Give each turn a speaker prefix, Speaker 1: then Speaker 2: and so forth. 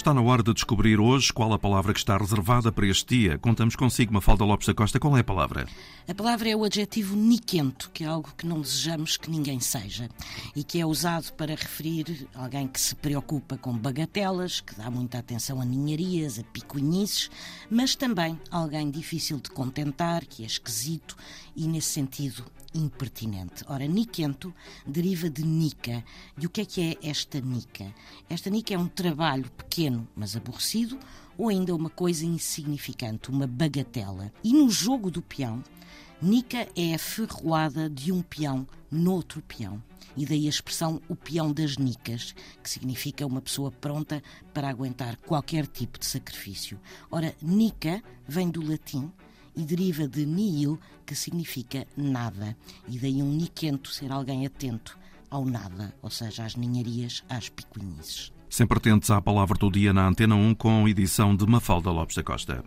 Speaker 1: Está na hora de descobrir hoje qual a palavra que está reservada para este dia. Contamos consigo, Mafalda Lopes da Costa. Qual é a palavra?
Speaker 2: A palavra é o adjetivo niquento, que é algo que não desejamos que ninguém seja e que é usado para referir alguém que se preocupa com bagatelas, que dá muita atenção a ninharias, a picuinhices, mas também alguém difícil de contentar, que é esquisito e, nesse sentido, impertinente. Ora, niquento deriva de nica. E o que é que é esta nica? Esta nica é um trabalho pequeno, mas aborrecido, ou ainda uma coisa insignificante, uma bagatela. E no jogo do peão, nica é a ferroada de um peão noutro peão. E daí a expressão o peão das nicas, que significa uma pessoa pronta para aguentar qualquer tipo de sacrifício. Ora, nica vem do latim e deriva de nihil, que significa nada, e daí um niquento ser alguém atento ao nada, ou seja, às ninharias, às picuinhices.
Speaker 1: Sempre atentos à palavra do dia na Antena 1 com edição de Mafalda Lopes da Costa.